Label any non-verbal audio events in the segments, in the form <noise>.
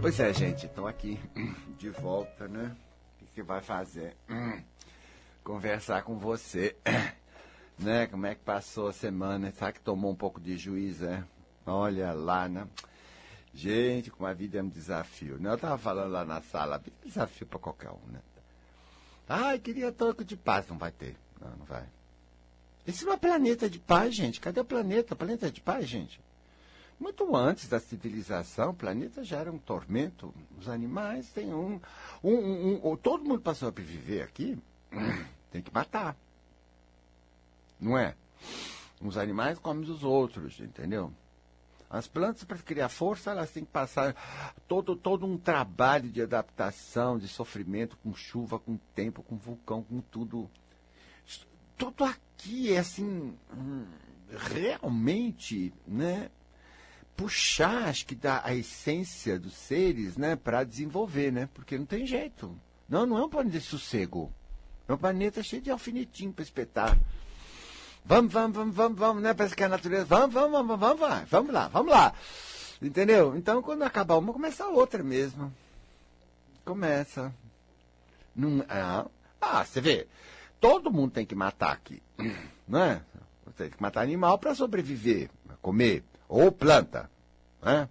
Pois é, gente, estou aqui <clears throat> de volta, né? O que, que vai fazer? <clears throat> Conversar com você, <clears throat> né? Como é que passou a semana? Será que tomou um pouco de juízo, é? Olha lá, né? Gente, como a vida é um desafio. Né? Eu estava falando lá na sala, é um desafio para qualquer um, né? Ai, queria toque de paz. Não vai ter. Não, não vai. Esse é planeta de paz, gente. Cadê o planeta? Planeta de paz, gente? Muito antes da civilização, o planeta já era um tormento. Os animais têm um. um, um, um todo mundo para sobreviver aqui <clears throat> tem que matar. Não é? Os animais comem os outros, entendeu? As plantas, para criar força, elas têm que passar todo, todo um trabalho de adaptação, de sofrimento, com chuva, com tempo, com vulcão, com tudo. Tudo aqui é assim, hum, realmente, né? Puxar, acho que dá a essência dos seres, né, para desenvolver, né? Porque não tem jeito. Não, não é um planeta de sossego. É um planeta cheio de alfinetinho para espetar. Vamos, vamos, vamos, vamos, vamos, né? Parece que a natureza. Vamos, vamos, vamos, vamos, vamos, vamos lá, vamos lá. Entendeu? Então, quando acabar uma, começa a outra mesmo. Começa. Ah, ah, você vê. Todo mundo tem que matar aqui. <clears throat> Não é? Tem que matar animal para sobreviver, comer ou planta, né?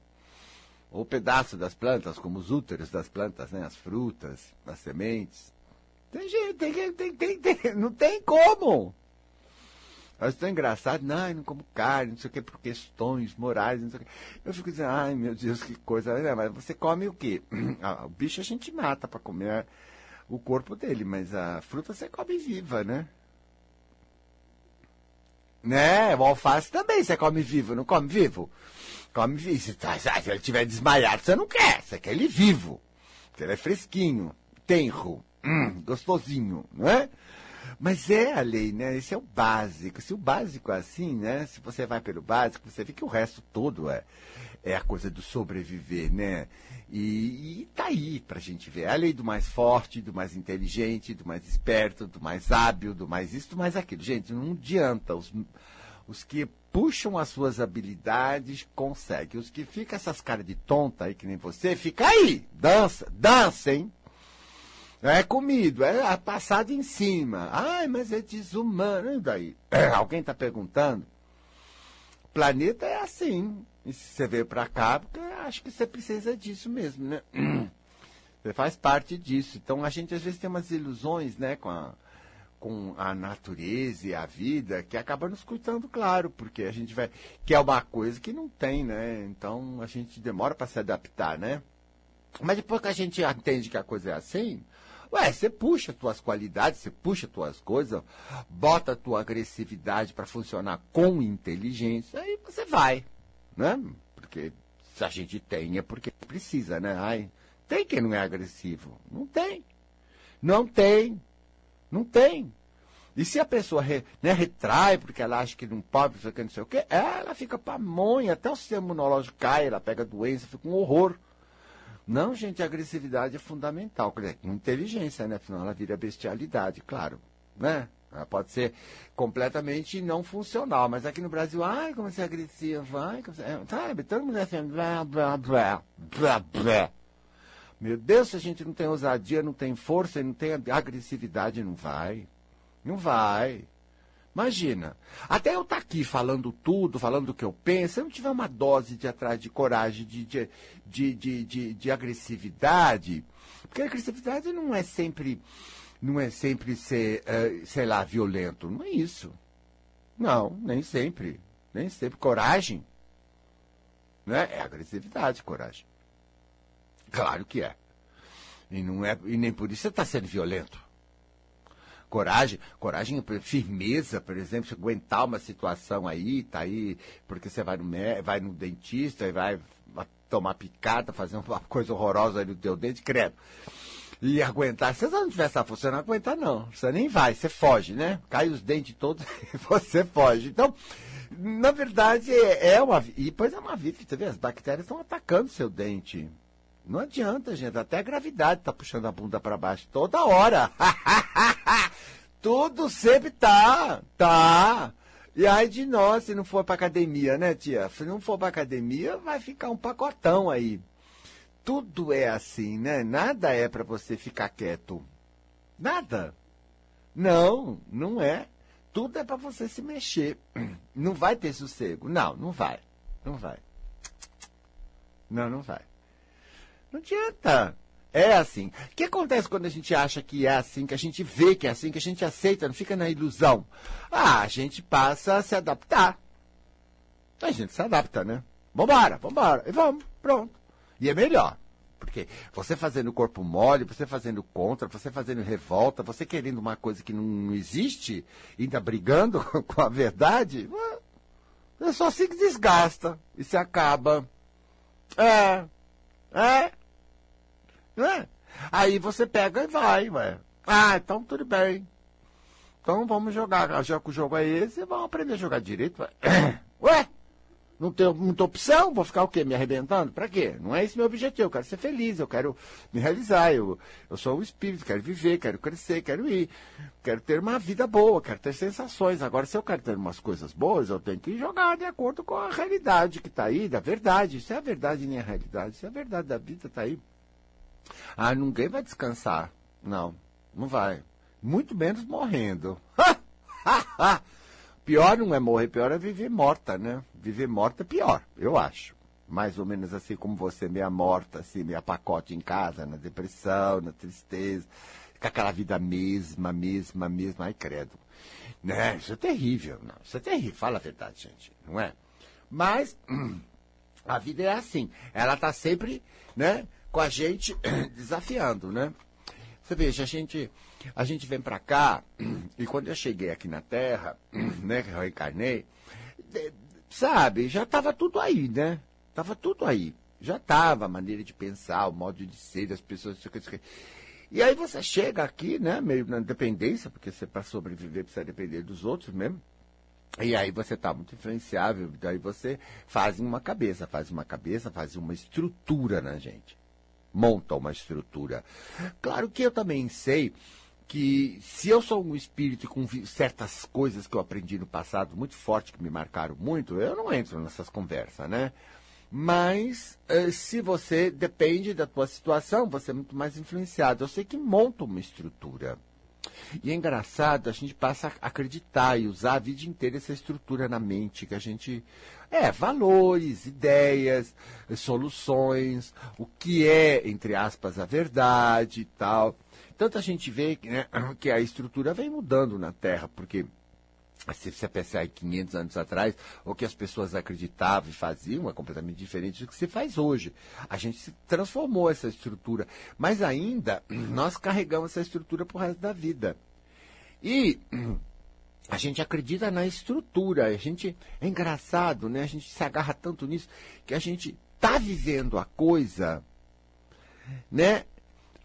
ou pedaço das plantas, como os úteros das plantas, né? as frutas, as sementes. Tem jeito, tem, tem, tem, tem, <laughs> não tem como. Eu estou engraçado, não, eu não como carne, não sei o que, por questões morais, não sei o que. Eu fico dizendo, ai meu Deus, que coisa, né? mas você come o quê? <clears throat> Ah, o bicho a gente mata para comer o corpo dele, mas a fruta você come viva, né? Né? O alface também você come vivo, não come vivo? Come vivo. Se, tá, ele tiver desmaiado, você não quer. Você quer ele vivo. Porque ele é fresquinho, tenro, hum, gostosinho, não é? Mas é a lei, né? Esse é o básico. Se o básico é assim, né? Se você vai pelo básico, você vê que o resto todo é, é a coisa do sobreviver, né? E, tá aí pra gente ver. É a lei do mais forte, do mais inteligente, do mais esperto, do mais hábil, do mais isso, do mais aquilo. Gente, não adianta. Os, os que puxam as suas habilidades conseguem. Os que ficam essas caras de tonta aí, que nem você, fica aí. Dança, dança, hein? É comido, é passado em cima. Ai, mas é desumano. E daí? É, <clears throat> alguém está perguntando? Planeta é assim. E se você veio para cá, porque acho que você precisa disso mesmo, né? <clears throat> Você faz parte disso. Então a gente às vezes tem umas ilusões, né, com a, com a natureza e a vida que acaba nos cuidando, claro, porque a gente vai. que é uma coisa que não tem, né? Então a gente demora para se adaptar, né? Mas depois que a gente entende que a coisa é assim, Ué, você puxa tuas qualidades, você puxa tuas coisas, bota a tua agressividade para funcionar com inteligência, aí você vai, né? Porque se a gente tem é porque precisa, né? Ai, tem quem não é agressivo? Não tem. Não tem. Não tem. E se a pessoa re, né, retrai porque ela acha que não pode, não sei o que, ela fica pamonha, até o sistema imunológico cai, ela pega doença, fica um horror. Não, gente, agressividade é fundamental. Quer dizer, inteligência, né? Senão ela vira bestialidade, claro. Né? Ela pode ser completamente não funcional. Mas aqui no Brasil, ai, como você é agressiva, ai, como você... É, sabe, todo mundo é assim, blá, blá, blá, blá, blá. Meu Deus, se a gente não tem ousadia, não tem força, não tem agressividade, não vai. Não vai. Imagina. Até eu estar tá aqui falando tudo, falando do que eu penso, se eu não tiver uma dose de atrás de coragem, de, de, de, de, de, de agressividade, porque a agressividade não é sempre, não é sempre ser, uh, sei lá, violento. Não é isso. Não, nem sempre. Nem sempre. Coragem. Né? É agressividade, coragem. Claro que é. E, não é, e nem por isso você está sendo violento coragem, coragem, firmeza, por exemplo, aguentar uma situação aí, tá aí, porque você vai no, vai no dentista e vai tomar picada, fazer uma <laughs> coisa horrorosa aí no teu dente, credo. E aguentar, se você não tiver essa força, você não aguentar não, você nem vai, você foge, né? Cai os dentes todos <laughs> e você foge. Então, na verdade, é, é uma, e depois é uma vida, você vê, as bactérias estão atacando seu dente. Não adianta, gente. Até a gravidade tá puxando a bunda para baixo toda hora. <laughs> Tudo sempre tá, tá. E aí de nós, se não for para academia, né, tia? Se não for para academia, vai ficar um pacotão aí. tudo é assim, né? Nada é para você ficar quieto. Nada. Não, não é. Tudo é para você se mexer. Não vai ter sossego. Não, não vai. Não vai. Não, não vai. Não adianta. É assim. O que acontece quando a gente acha que é assim, que a gente vê que é assim, que a gente aceita, não fica na ilusão? Ah, a gente passa a se adaptar. A gente se adapta, né? Vambora, vambora. E vamos, pronto. E é melhor. Porque você fazendo corpo mole, você fazendo contra, você fazendo revolta, você querendo uma coisa que não existe, ainda brigando <laughs> com a verdade, é só se desgasta e se acaba. É, é, é. Aí você pega e vai, ué. Ah, então tudo bem. Então vamos jogar. Já que o jogo é esse, vamos aprender a jogar direito. Ué. <coughs> ué? Não tenho muita opção, vou ficar o quê? Me arrebentando? Para quê? Não é esse meu objetivo. Eu quero ser feliz, eu quero me realizar. Eu, eu sou um espírito, quero viver, quero crescer, quero ir. Quero ter uma vida boa, quero ter sensações. Agora, se eu quero ter umas coisas boas, eu tenho que jogar de acordo com a realidade que está aí, da verdade. Isso é a verdade nem a realidade. Isso é a verdade da vida, está aí. Ah, ninguém vai descansar. Não, não vai. Muito menos morrendo. <laughs> Pior não é morrer, pior é viver morta, né? Viver morta é pior, eu acho. Mais ou menos assim como você, meia morta, assim, meia pacote em casa, na depressão, na tristeza, com aquela vida mesma, mesma, mesma, ai credo. Né? Isso é terrível, não, isso é terrível, fala a verdade, gente, não é? Mas <clears throat> a vida é assim, ela está sempre, né, com a gente <clears throat> desafiando, né? Você veja, a gente, a gente vem para cá, <clears throat> e quando eu cheguei aqui na Terra, <clears throat> né, que eu reencarnei, sabe, já estava tudo aí, né? Tava tudo aí. Já estava a maneira de pensar, o modo de ser das pessoas. E aí você chega aqui, né, meio na dependência, porque você para sobreviver precisa depender dos outros mesmo. E aí você está muito influenciável, daí você faz uma cabeça, faz uma cabeça, faz uma estrutura na gente monta uma estrutura. Claro que eu também sei que se eu sou um espírito com certas coisas que eu aprendi no passado muito forte, que me marcaram muito, eu não entro nessas conversas, né? Mas eh, se você depende da tua situação, você é muito mais influenciado. Eu sei que monta uma estrutura. E é engraçado, a gente passa a acreditar e usar a vida inteira essa estrutura na mente, que a gente. É, valores, ideias, soluções, o que é, entre aspas, a verdade e tal. Tanto a gente vê né, que a estrutura vem mudando na Terra, porque se você pensar em 500 anos atrás, o que as pessoas acreditavam e faziam é completamente diferente do que se faz hoje. A gente se transformou essa estrutura, mas ainda <clears throat> nós carregamos essa estrutura para o resto da vida. E <clears throat> a gente acredita na estrutura, a gente é engraçado, né? A gente se agarra tanto nisso que a gente está vivendo a coisa, né?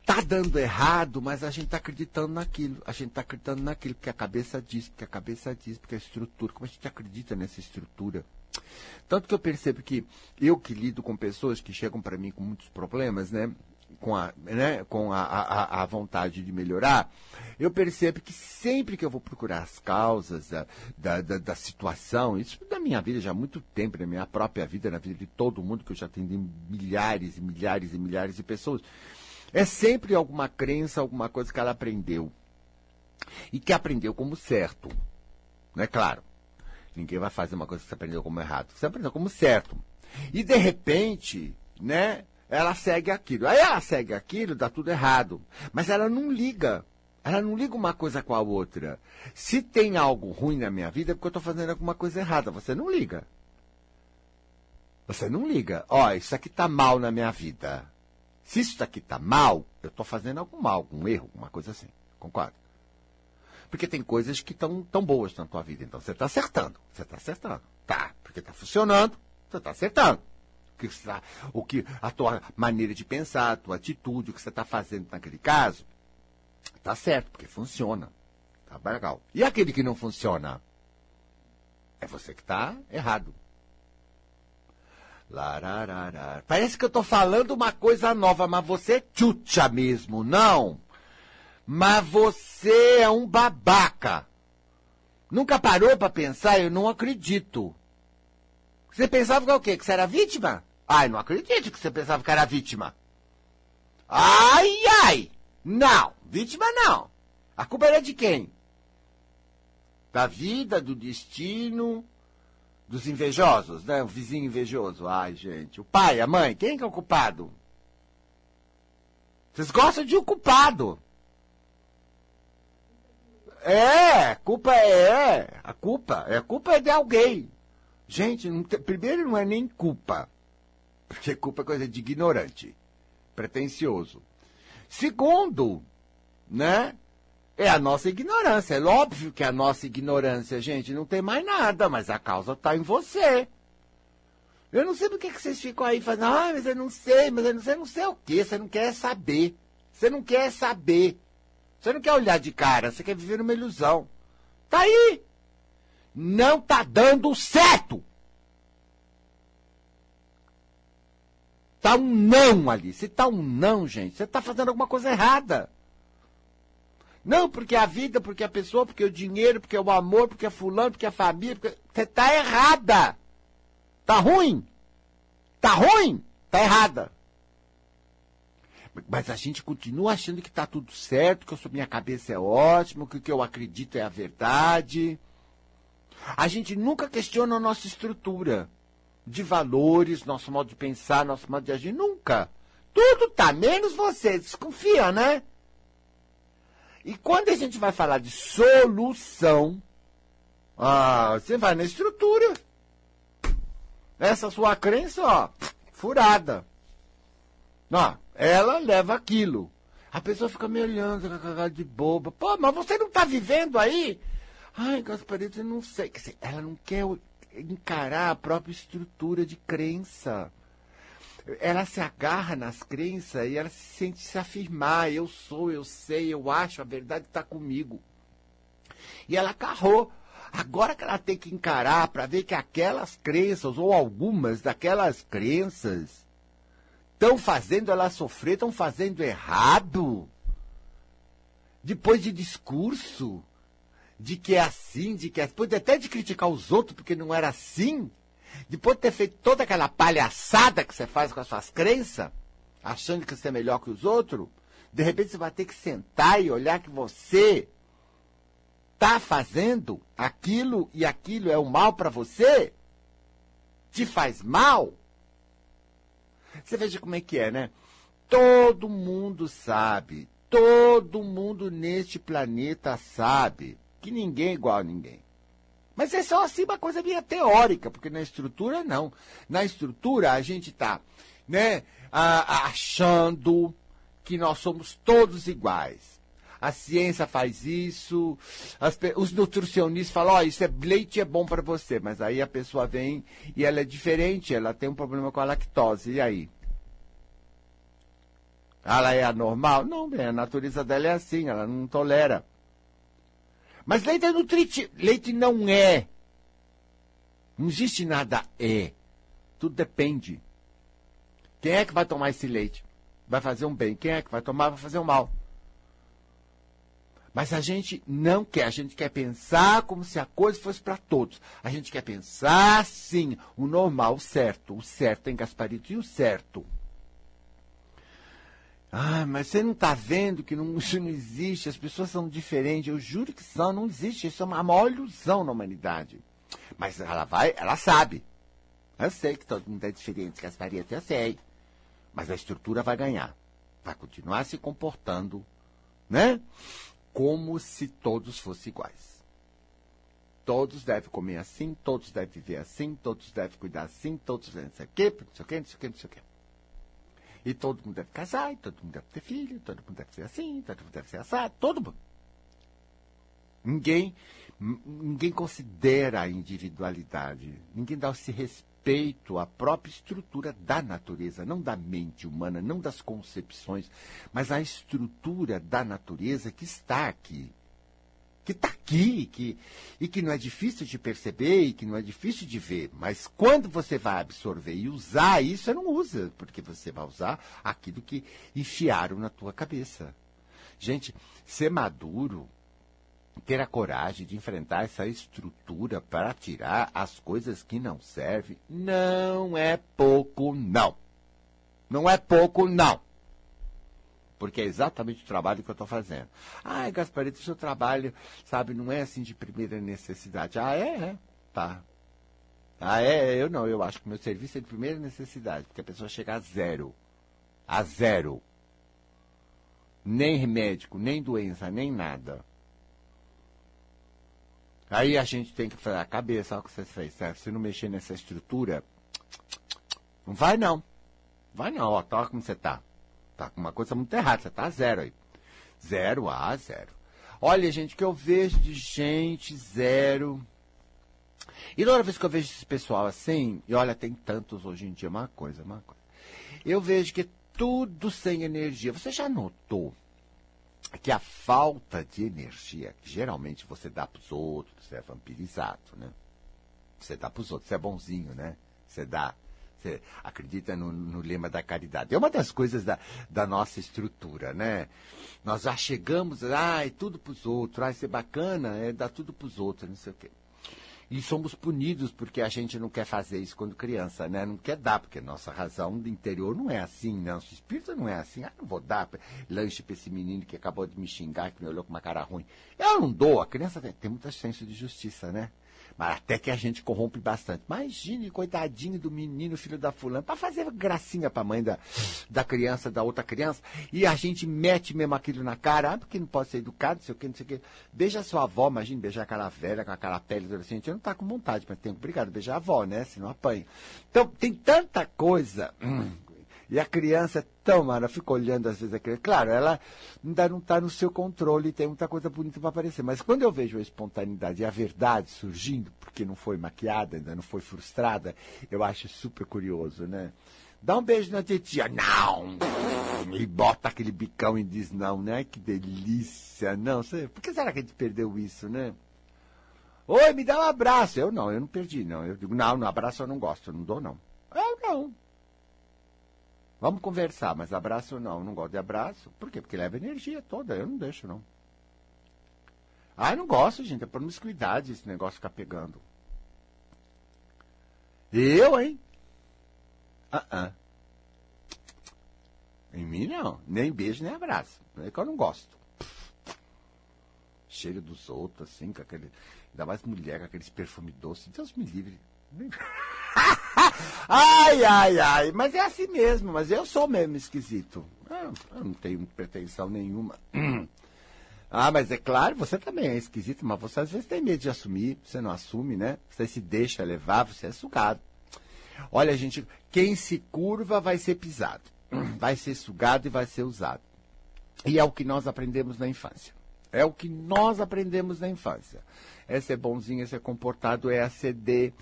Tá dando errado, mas a gente está acreditando naquilo. A gente está acreditando naquilo, porque a cabeça diz, porque a cabeça diz, porque a estrutura, como a gente acredita nessa estrutura. Tanto que eu percebo que eu que lido com pessoas que chegam para mim com muitos problemas, né? Com, a, né, com a, a, a, vontade de melhorar, eu percebo que sempre que eu vou procurar as causas da, da, da, da situação, isso da minha vida já há muito tempo, na minha própria vida, na vida de todo mundo, que eu já atendi milhares e milhares e milhares de pessoas, é sempre alguma crença, alguma coisa que ela aprendeu. E que aprendeu como certo. Não é claro. Ninguém vai fazer uma coisa que você aprendeu como errado. Você aprendeu como certo. E de repente, né? Ela segue aquilo. Aí ela segue aquilo, dá tudo errado. Mas ela não liga. Ela não liga uma coisa com a outra. Se tem algo ruim na minha vida, é porque eu estou fazendo alguma coisa errada. Você não liga. Você não liga. Ó, oh, isso aqui está mal na minha vida. Se isso daqui está mal, eu estou fazendo algum mal, algum erro, uma coisa assim. Concorda? Porque tem coisas que estão tão boas na tua vida. Então você está acertando. Você está acertando. Tá, porque está funcionando, você está acertando. O que, tá, o que a tua maneira de pensar, a tua atitude, o que você está fazendo naquele caso, está certo, porque funciona. Tá legal. E aquele que não funciona? É você que está errado. Parece que eu estou falando uma coisa nova, mas você é tchutcha mesmo, não? Mas você é um babaca. Nunca parou para pensar? Eu não acredito. Você pensava que é o quê? Que você era vítima? Ai, não acredito que você pensava que era vítima. Ai, ai! Não, vítima não. A culpa era de quem? Da vida, do destino, dos invejosos, né? O vizinho invejoso. Ai, gente. O pai, a mãe, quem que é o culpado? Vocês gostam de um culpado. É, culpa é, a culpa, é a culpa é de alguém. Gente, não primeiro não é nem culpa, porque culpa é coisa de ignorante, pretensioso. Segundo, né, é a nossa ignorância. É óbvio que é a nossa ignorância, gente, não tem mais nada, mas a causa está em você. Eu não sei por que vocês ficam aí fazendo, ah, mas eu não sei, mas eu não sei, não sei o quê. Você não quer saber. Você não quer saber. Você não quer olhar de cara, você quer viver numa ilusão. Tá aí. Não tá dando certo. Tá um não ali. Se tá um não, gente, você tá fazendo alguma coisa errada. Não, porque a vida, porque a pessoa, porque o dinheiro, porque o amor, porque a fulano, porque a família, porque... você tá errada. Tá ruim? Tá ruim? Tá errada. Mas a gente continua achando que tá tudo certo, que a minha cabeça é ótima, que o que eu acredito é a verdade. A gente nunca questiona a nossa estrutura de valores, nosso modo de pensar, nosso modo de agir. Nunca. Tudo tá, menos você. Desconfia, né? E quando a gente vai falar de solução, ah, você vai na estrutura. Essa sua crença, ó, furada. Ó, ela leva aquilo. A pessoa fica me olhando com a cara de boba. Pô, mas você não está vivendo aí? Ai, Gasparito, eu não sei. Ela não quer encarar a própria estrutura de crença. Ela se agarra nas crenças e ela se sente se afirmar. Eu sou, eu sei, eu acho, a verdade está comigo. E ela agarrou. Agora que ela tem que encarar para ver que aquelas crenças, ou algumas daquelas crenças, estão fazendo ela sofrer, estão fazendo errado. Depois de discurso, de que é assim, de que é. Depois até de criticar os outros porque não era assim. Depois de ter feito toda aquela palhaçada que você faz com as suas crenças, achando que você é melhor que os outros, de repente você vai ter que sentar e olhar que você está fazendo aquilo e aquilo é o mal para você, te faz mal. Você veja como é que é, né? Todo mundo sabe, todo mundo neste planeta sabe que ninguém é igual a ninguém. Mas é só assim uma coisa minha teórica, porque na estrutura não. Na estrutura a gente está né, achando que nós somos todos iguais. A ciência faz isso, as, os nutricionistas falam, ó, oh, isso é leite é bom para você, mas aí a pessoa vem e ela é diferente, ela tem um problema com a lactose, e aí? Ela é anormal? Não, a natureza dela é assim, ela não tolera. Mas leite é nutritivo. Leite não é. Não existe nada é. Tudo depende. Quem é que vai tomar esse leite? Vai fazer um bem. Quem é que vai tomar? Vai fazer um mal. Mas a gente não quer. A gente quer pensar como se a coisa fosse para todos. A gente quer pensar, sim, o normal, o certo. O certo em Gasparito e o certo. Ah, mas você não está vendo que não, <laughs> isso não existe, as pessoas são diferentes. Eu juro que são, não existe. Isso é uma maior ilusão na humanidade. Mas ela vai, ela sabe. Eu sei que todo mundo é diferente, que as variantes eu sei. Mas a estrutura vai ganhar. Vai continuar se comportando, né? Como se todos fossem iguais. Todos devem comer assim, todos devem viver assim, todos devem cuidar assim, todos devem não sei o quê, não sei o quê, não sei o quê, não sei o quê. E todo mundo deve casar, e todo mundo deve ter filho, todo mundo deve ser assim, todo mundo deve ser assado, todo mundo. Ninguém, ninguém considera a individualidade, ninguém dá esse respeito à própria estrutura da natureza, não da mente humana, não das concepções, mas a estrutura da natureza que está aqui que está aqui que, e que não é difícil de perceber e que não é difícil de ver. Mas quando você vai absorver e usar isso, você não usa, porque você vai usar aquilo que enfiaram na tua cabeça. Gente, ser maduro, ter a coragem de enfrentar essa estrutura para tirar as coisas que não servem, não é pouco, não. Não é pouco, não. Porque é exatamente o trabalho que eu estou fazendo. Ah, Gasparito, seu trabalho, sabe, não é assim de primeira necessidade. Ah, é? é. Tá. Ah, é? Eu não, eu acho que meu serviço é de primeira necessidade, porque a pessoa chega a zero. A zero. Nem médico, nem doença, nem nada. Aí a gente tem que fazer a cabeça, olha o que você fez, certo? Se não mexer nessa estrutura, não vai não. Vai não, ó, toca como você tá. Tá com uma coisa muito errada, você tá zero aí. Zero, ah, zero. Olha, gente, que eu vejo de gente zero. E toda vez que eu vejo esse pessoal assim, e olha, tem tantos hoje em dia, uma coisa, uma coisa. Eu vejo que tudo sem energia. Você já notou que a falta de energia, que geralmente você dá para os outros, você é vampirizado, né? Você dá para os outros, você é bonzinho, né? Você dá, acredita no, no, lema da caridade. É uma das coisas da, da nossa estrutura, né? Nós já chegamos, ah, é tudo para os outros, ah, isso é bacana, é dar tudo para os outros, não sei o quê. E somos punidos porque a gente não quer fazer isso quando criança, né? Não quer dar, porque nossa razão do interior não é assim, né? Nosso espírito não é assim. Ah, não vou dar lanche para esse menino que acabou de me xingar, que me olhou com uma cara ruim. Eu não dou. A criança tem, tem muito senso de justiça, né? Mas até que a gente corrompe bastante. Imagine, coitadinho do menino, filho da fulana, para fazer gracinha pra mãe da, da criança, da outra criança, e a gente mete mesmo aquilo na cara, ah, porque não pode ser educado, não sei o que, não sei o que. Beija a sua avó, imagine beijar aquela velha com aquela pele adolescente. Eu não tá com vontade, mas tem obrigado beijar a avó, né? Senão apanha. Então, tem tanta coisa. Hum, e a criança é tão mara, fica olhando às vezes a criança. Claro, ela ainda não está no seu controle, tem muita coisa bonita para aparecer. Mas quando eu vejo a espontaneidade e a verdade surgindo, porque não foi maquiada, ainda não foi frustrada, eu acho super curioso, né? Dá um beijo na titia. Não! E bota aquele bicão e diz não, né? Que delícia. Não, por que será que a gente perdeu isso, né? Oi, me dá um abraço. Eu não, eu não perdi, não. Eu digo, não, no abraço eu não gosto, eu não dou, não. Eu não. Vamos conversar, mas abraço não, não gosto de abraço. Por quê? Porque leva energia toda, eu não deixo, não. Ah, eu não gosto, gente, é promiscuidade esse negócio ficar pegando. Eu, hein? Ah, uh, -uh. Em mim, não. Nem beijo, nem abraço. É que eu não gosto. Cheiro dos outros, assim, com aquele. Ainda mais mulher com aqueles perfumes doces. Deus me livre. <laughs> ai, ai, ai. Mas é assim mesmo, mas eu sou mesmo esquisito. Eu, não tenho pretensão nenhuma. <clears throat> Ah, mas é claro, você também é esquisito, mas você às vezes tem medo de assumir, você não assume, né? Você se deixa levar, você é sugado. Olha, gente, quem se curva vai ser pisado, <clears throat> vai ser sugado e vai ser usado. E é o que nós aprendemos na infância. É o que nós aprendemos na infância é ser bonzinho, é ser comportado, é aceder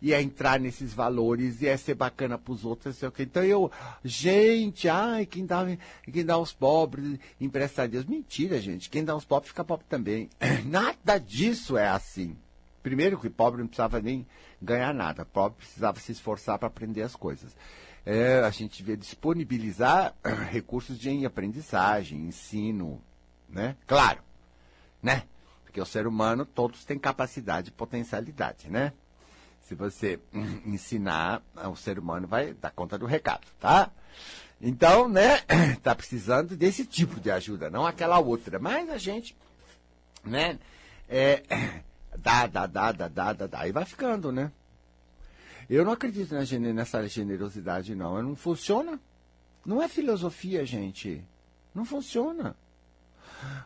e é entrar nesses valores e é ser bacana para os outros, sei o quê. Então eu, gente, ai, quem dá, quem dá aos pobres empresta a Deus. Mentira, gente. Quem dá aos pobres fica pobre também. <clears throat> Nada disso é assim. Primeiro que pobre não precisava nem ganhar nada. Pobre precisava se esforçar para aprender as coisas. É, a gente devia disponibilizar <clears throat> recursos de aprendizagem, ensino, né? Claro, né? Porque o ser humano, todos têm capacidade e potencialidade, né? Se você <laughs> ensinar, o ser humano vai dar conta do recado, tá? Então, né, <clears throat> tá precisando desse tipo de ajuda, não aquela outra. Mas a gente, né, é, <clears throat> dá, dá, dá, dá, dá, dá, dá, e vai ficando, né? Eu não acredito nessa generosidade, não. Não funciona. Não é filosofia, gente. Não funciona.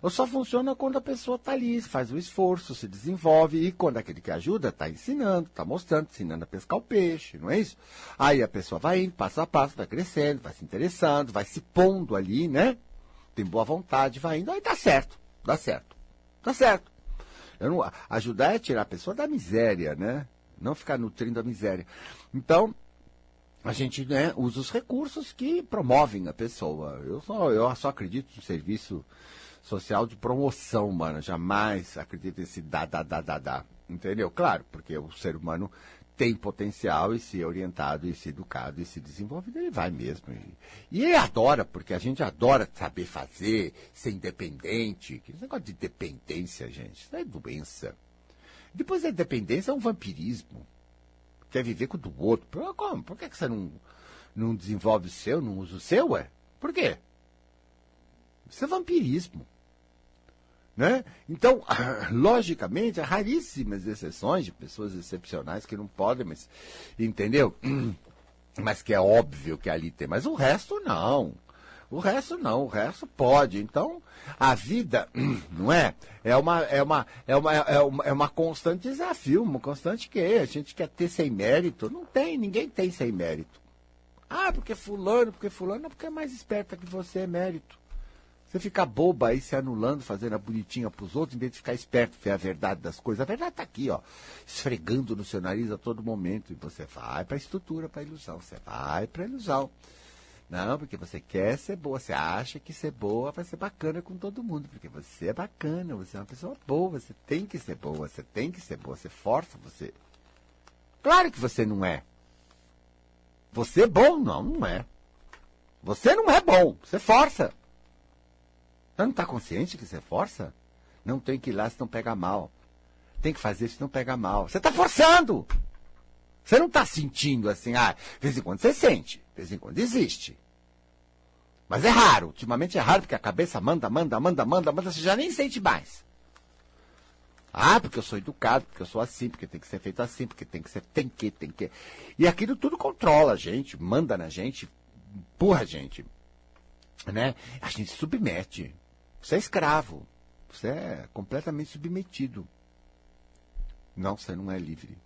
Ou só funciona quando a pessoa está ali, faz o esforço, se desenvolve, e quando aquele que ajuda está ensinando, está mostrando, ensinando a pescar o peixe, não é isso? Aí a pessoa vai indo, passo a passo, vai crescendo, vai se interessando, vai se pondo ali, né? Tem boa vontade, vai indo, aí dá certo, dá certo, dá certo. Eu não, ajudar é tirar a pessoa da miséria, né? Não ficar nutrindo a miséria. Então, a gente né, usa os recursos que promovem a pessoa. Eu só, eu só acredito no serviço social de promoção, mano. Jamais acredito nesse dá, dá, dá, dá, dá. Entendeu? Claro, porque o ser humano tem potencial e se orientado e se educado e se desenvolvido, ele vai mesmo. E, ele adora, porque a gente adora saber fazer, ser independente. Que negócio de dependência, gente, isso é doença. Depois a dependência é um vampirismo. Quer viver com o do outro. Por, como? Por que, que você não, não desenvolve o seu, não usa o seu, ué? Por quê? Isso é vampirismo. Né? Então, <laughs> logicamente, há raríssimas exceções de pessoas excepcionais que não podem, mas. Entendeu? <clears throat> Mas que é óbvio que ali tem. Mas o resto não. O resto não, o resto pode. Então, a vida, <clears throat> não é? É uma, é uma, é uma, é uma, é uma constante desafio, uma constante que a gente quer ter sem mérito. Não tem, ninguém tem sem mérito. Ah, porque fulano, porque fulano, não, porque é mais esperta que você é mérito. Você fica boba aí se anulando, fazendo a bonitinha pros outros, em vez de ficar esperto, ver a verdade das coisas. A verdade tá aqui, ó, esfregando no seu nariz a todo momento. E você vai para a estrutura, para a ilusão. Você vai para a ilusão. Não, porque você quer ser boa, você acha que ser boa vai ser bacana com todo mundo, porque você é bacana, você é uma pessoa boa, você tem que ser boa, você tem que ser boa, você força você. Claro que você não é. Você é bom? Não, não é. Você não é bom, você força. Você não está consciente que você força? Não tem que ir lá se não pega mal. Tem que fazer se não pega mal. Você está forçando! Você não está sentindo assim, ah, de vez em quando você sente, de vez em quando existe. Mas é raro, ultimamente é raro, porque a cabeça manda, manda, manda, manda, manda, você já nem sente mais. Ah, porque eu sou educado, porque eu sou assim, porque tem que ser feito assim, porque tem que ser, tem que, tem que. E aquilo tudo controla a gente, manda na gente, empurra a gente. Né? A gente submete. Você é escravo. Você é completamente submetido. Não, você não é livre.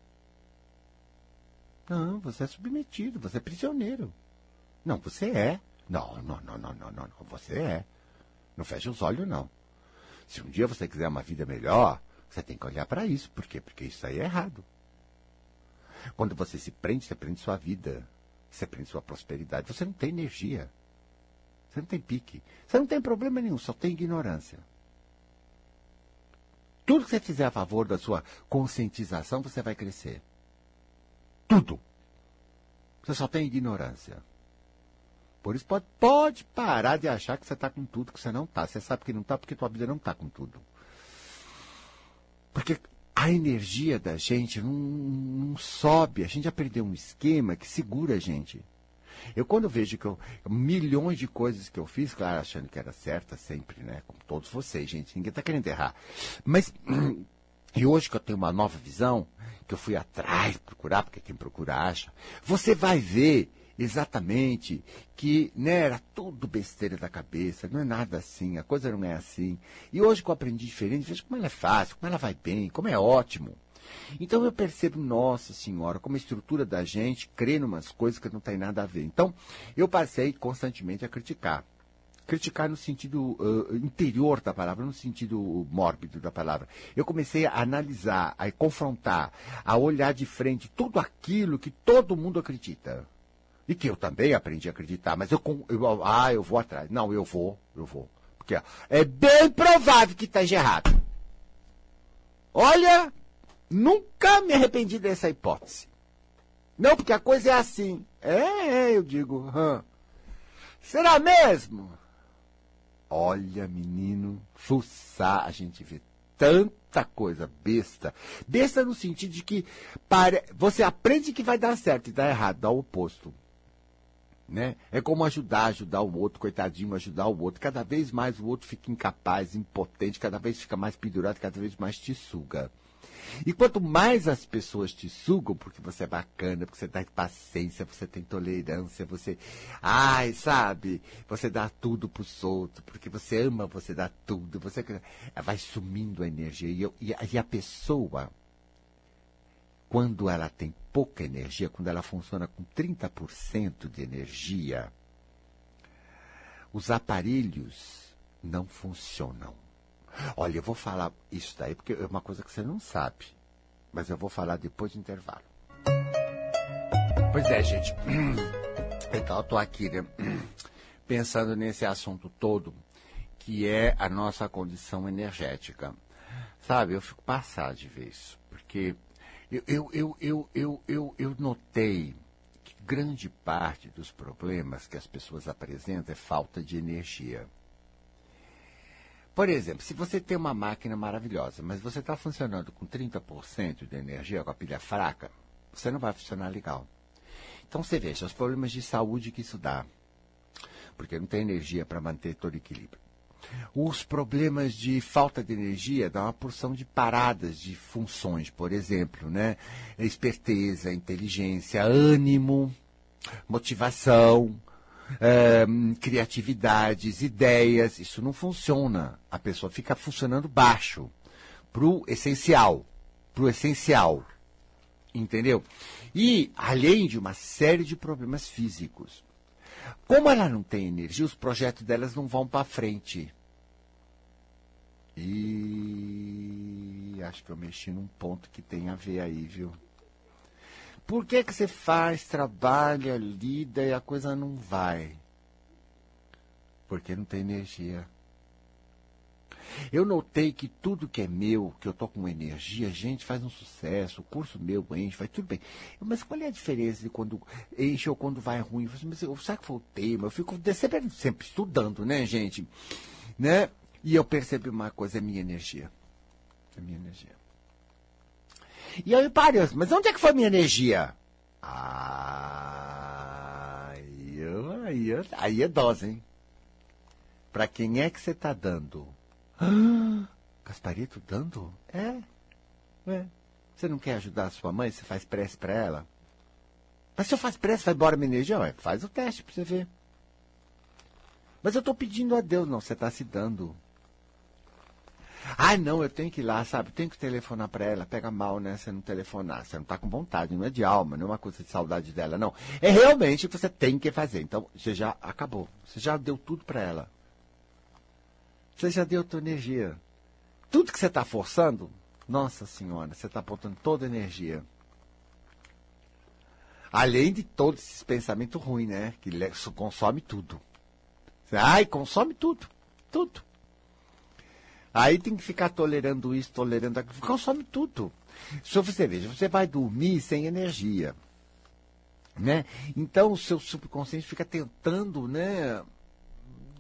Não, você é submetido, você é prisioneiro. Não, você é. Não, não, não, não, não, não, não. Você é. Não feche os olhos, não. Se um dia você quiser uma vida melhor, você tem que olhar para isso. Por quê? Porque isso aí é errado. Quando você se prende, você prende sua vida. Você prende sua prosperidade. Você não tem energia. Você não tem pique. Você não tem problema nenhum, só tem ignorância. Tudo que você fizer a favor da sua conscientização, você vai crescer. Tudo. Você só tem ignorância. Por isso pode, pode parar de achar que você está com tudo que você não está. Você sabe que não está porque tua vida não está com tudo. Porque a energia da gente não, não, sobe. A gente aprendeu um esquema que segura a gente. Eu quando vejo que eu, milhões de coisas que eu fiz, claro, achando que era certa sempre, né? Como todos vocês, gente, ninguém está querendo errar. Mas <clears throat> e hoje que eu tenho uma nova visão, que eu fui atrás procurar, porque quem procura acha, você vai ver exatamente que né, era tudo besteira da cabeça, não é nada assim, a coisa não é assim. E hoje que eu aprendi diferente, vejo como ela é fácil, como ela vai bem, como é ótimo. Então eu percebo, nossa senhora, como a estrutura da gente crê em umas coisas que não tem nada a ver. Então eu passei constantemente a criticar. Criticar no sentido uh, interior da palavra, no sentido mórbido da palavra. Eu comecei a analisar, a confrontar, a olhar de frente tudo aquilo que todo mundo acredita. E que eu também aprendi a acreditar, mas eu, eu ah, eu vou atrás. Não, eu vou, eu vou. Porque ó, é bem provável que esteja errado. Olha, Nunca me arrependi dessa hipótese. Não, porque a coisa é assim. É, é eu digo. Será mesmo? Olha, menino, fuçar, a gente vê tanta coisa besta. Besta no sentido de que pare... você aprende que vai dar certo e dá errado, dá o oposto. Né? É como ajudar, ajudar o outro, coitadinho, ajudar o outro. Cada vez mais o outro fica incapaz, impotente, cada vez fica mais pendurado, cada vez mais te suga. E quanto mais as pessoas te sugam, porque você é bacana, porque você dá paciência, você tem tolerância, você. Ai, sabe? Você dá tudo pros outros, porque você ama, você dá tudo, você. Vai sumindo a energia. E, eu, e, a, e a pessoa, quando ela tem pouca energia, quando ela funciona com 30% de energia, os aparelhos não funcionam. Olha, eu vou falar isso daí porque é uma coisa que você não sabe. Mas eu vou falar depois do intervalo. Pois é, gente. <clears throat> Então, eu tô aqui, né? <clears throat> Pensando nesse assunto todo, que é a nossa condição energética. Sabe, eu fico passado de ver isso. Porque eu, eu, eu, eu, eu, eu, eu notei que grande parte dos problemas que as pessoas apresentam é falta de energia. Por exemplo, se você tem uma máquina maravilhosa, mas você está funcionando com 30% de energia, com a pilha fraca, você não vai funcionar legal. Então você veja os problemas de saúde que isso dá. Porque não tem energia para manter todo o equilíbrio. Os problemas de falta de energia dão uma porção de paradas de funções, por exemplo, né? Esperteza, inteligência, ânimo, motivação, é, criatividades, ideias. Isso não funciona. A pessoa fica funcionando baixo pro essencial, pro essencial. Entendeu? E além de uma série de problemas físicos. Como ela não tem energia, os projetos delas não vão para frente. E acho que eu mexi num ponto que tem a ver aí, viu? Por que, que você faz, trabalha, lida e a coisa não vai? Porque não tem energia. Eu notei que tudo que é meu, que eu tô com energia, gente, faz um sucesso, o curso meu enche, faz tudo bem. Mas qual é a diferença de quando enche ou quando vai ruim? Mas eu, sabe que foi o tema? Eu fico sempre, sempre estudando, né, gente? Né? E eu percebi uma coisa, é minha energia. É minha energia. E aí parei, mas onde é que foi minha energia? Ah, aí, aí, aí é dose, hein? Pra quem é que você tá dando? Ah, <gasps> Gasparito dando? É. É. Você não quer ajudar a sua mãe? Você faz prece pra ela? Mas se eu faço prece, vai embora minha energia? Ué, faz o teste pra você ver. Mas eu tô pedindo a Deus, não, você tá se dando. Ah, não, eu tenho que ir lá, sabe? Tenho que telefonar para ela. Pega mal, né? Você não telefonar. Você não tá com vontade, não é de alma, não é uma coisa de saudade dela, não. É realmente que você tem que fazer. Então, você já acabou. Você já deu tudo para ela. Você já deu tua energia. Tudo que você está forçando, nossa senhora, você está botando toda a energia. Além de todos esses pensamentos ruins, né? Que consome tudo. Ai, consome tudo. Tudo. Aí tem que ficar tolerando isso, tolerando aquilo. Consome tudo. Se você veja, você vai dormir sem energia. Né? Então o seu subconsciente fica tentando né,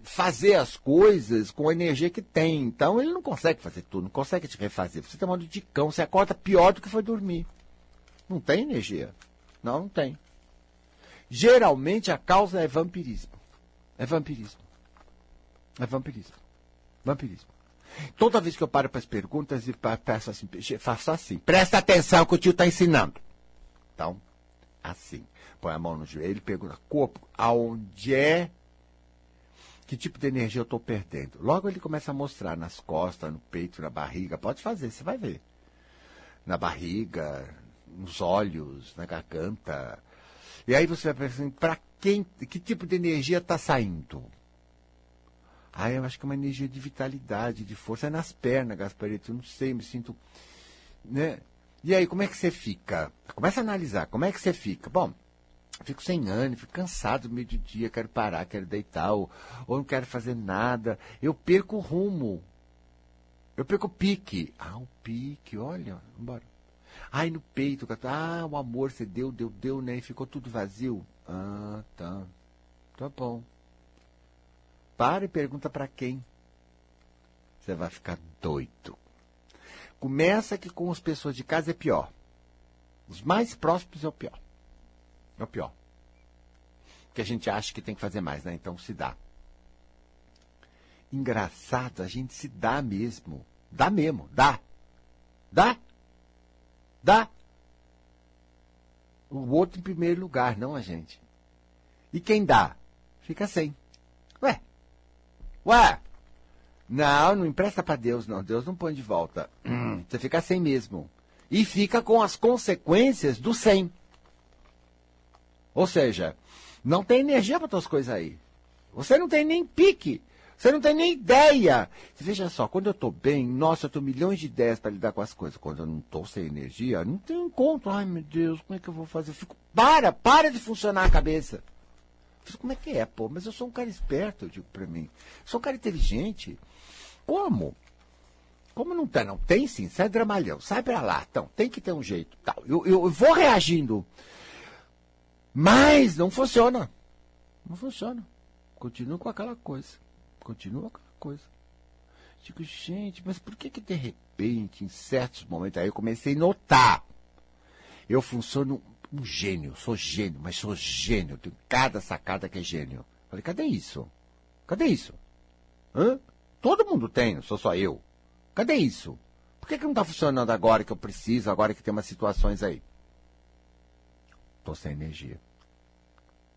fazer as coisas com a energia que tem. Então ele não consegue fazer tudo, não consegue te refazer. Você tem uma de cão, você acorda pior do que foi dormir. Não tem energia. Não, não tem. Geralmente a causa é vampirismo. É vampirismo. É vampirismo. Vampirismo. Toda vez que eu paro para as perguntas e assim, faço assim, presta atenção que o tio está ensinando. Então, assim, põe a mão no joelho e pergunta, corpo, aonde é, que tipo de energia eu estou perdendo? Logo ele começa a mostrar nas costas, no peito, na barriga, pode fazer, você vai ver. Na barriga, nos olhos, na garganta. E aí você vai pensando, para quem, que tipo de energia está saindo? Ah, eu acho que é uma energia de vitalidade, de força. É nas pernas, Gasparito. Eu não sei, me sinto. Né? E aí, como é que você fica? Começa a analisar. Como é que você fica? Bom, fico sem ânimo, fico cansado no meio do dia, quero parar, quero deitar, ou, ou não quero fazer nada. Eu perco o rumo. Eu perco o pique. Ah, o pique, olha, embora. Ai, no peito, ah, o amor você deu, deu, deu, né? E ficou tudo vazio. Ah, tá. Tá bom. Para e pergunta para quem. Você vai ficar doido. Começa que com as pessoas de casa é pior. Os mais próximos é o pior. É o pior. Porque a gente acha que tem que fazer mais, né? Então se dá. Engraçado, a gente se dá mesmo. Dá mesmo, dá. Dá. Dá. O outro em primeiro lugar, não a gente. E quem dá? Fica sem. Ué, Ué, não, não empresta para Deus, não. Deus não põe de volta. <clears throat> Você fica sem mesmo. E fica com as consequências do sem. Ou seja, não tem energia para as coisas aí. Você não tem nem pique. Você não tem nem ideia. Veja só, quando eu estou bem, nossa, eu tenho milhões de ideias para lidar com as coisas. Quando eu não estou sem energia, não tenho encontro. Ai, meu Deus, como é que eu vou fazer? Eu fico, para, para de funcionar a cabeça. Falei, como é que é, pô? Mas eu sou um cara esperto, eu digo para mim. Sou um cara inteligente. Como? Como não tem? Não tem sim, sai dramalhão, sai para lá. Então, tem que ter um jeito. Tal. Eu, eu, eu vou reagindo. Mas não funciona. Não funciona. Continuo com aquela coisa. Continua com aquela coisa. Digo, gente, mas por que que de repente, em certos momentos, aí eu comecei a notar. Eu funciono um gênio, sou gênio, mas sou gênio, tenho cada sacada que é gênio. Falei, cadê isso? Cadê isso? Hã? Todo mundo tem, não sou só eu. Cadê isso? Por que, que não está funcionando agora que eu preciso, agora que tem umas situações aí? Estou sem energia.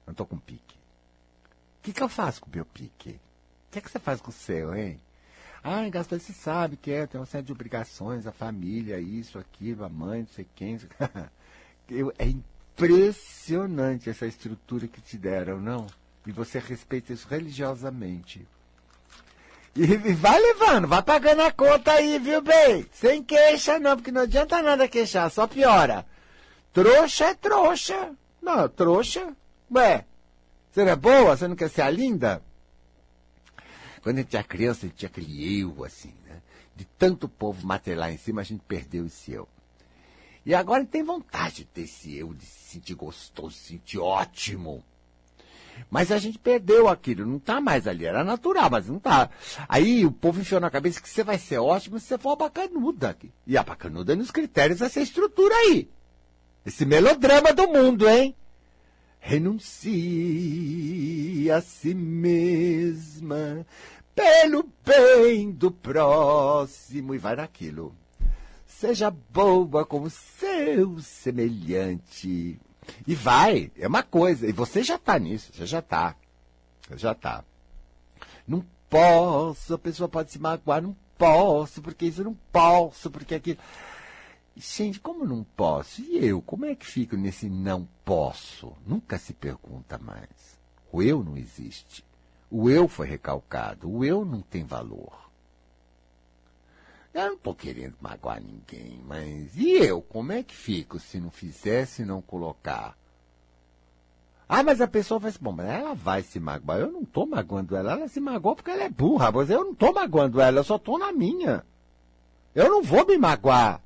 Não estou com pique. O que, que eu faço com o meu pique? O que, é que você faz com o seu, hein? Ah, Gaspar, você sabe que é, tem uma série de obrigações, a família, isso, aquilo, a mãe, não sei quem. <laughs> Eu, é impressionante essa estrutura que te deram, não? E você respeita isso religiosamente. E, e vai levando, vai pagando a conta aí, viu, bem? Sem queixa não, porque não adianta nada queixar, só piora. Trouxa é trouxa. Não, trouxa. Ué, você não é boa? Você não quer ser a linda? Quando a gente tinha criança, a gente tinha aquele eu, assim, né? De tanto povo lá em cima, a gente perdeu esse eu. E agora tem vontade de ter esse eu, de se sentir gostoso, se sentir ótimo. Mas a gente perdeu aquilo, não está mais ali. Era natural, mas não está. Aí o povo enfiou na cabeça que você vai ser ótimo se você for a bacanuda. E a bacanuda nos critérios dessa estrutura aí. Esse melodrama do mundo, hein? Renuncie a si mesma pelo bem do próximo e vai naquilo. Seja boa como seu semelhante. E vai, é uma coisa. E você já está nisso, você já está. Você já está. Não posso, a pessoa pode se magoar, não posso, porque isso não posso, porque aquilo. Gente, como não posso? E eu? Como é que fico nesse não posso? Nunca se pergunta mais. O eu não existe. O eu foi recalcado. O eu não tem valor. Eu não estou querendo magoar ninguém, mas e eu? Como é que fico se não fizer, se não colocar? Ah, mas a pessoa vai se. Bom, mas ela vai se magoar. Eu não estou magoando ela. Ela se magoou porque ela é burra. Mas eu não estou magoando ela, eu só estou na minha. Eu não vou me magoar.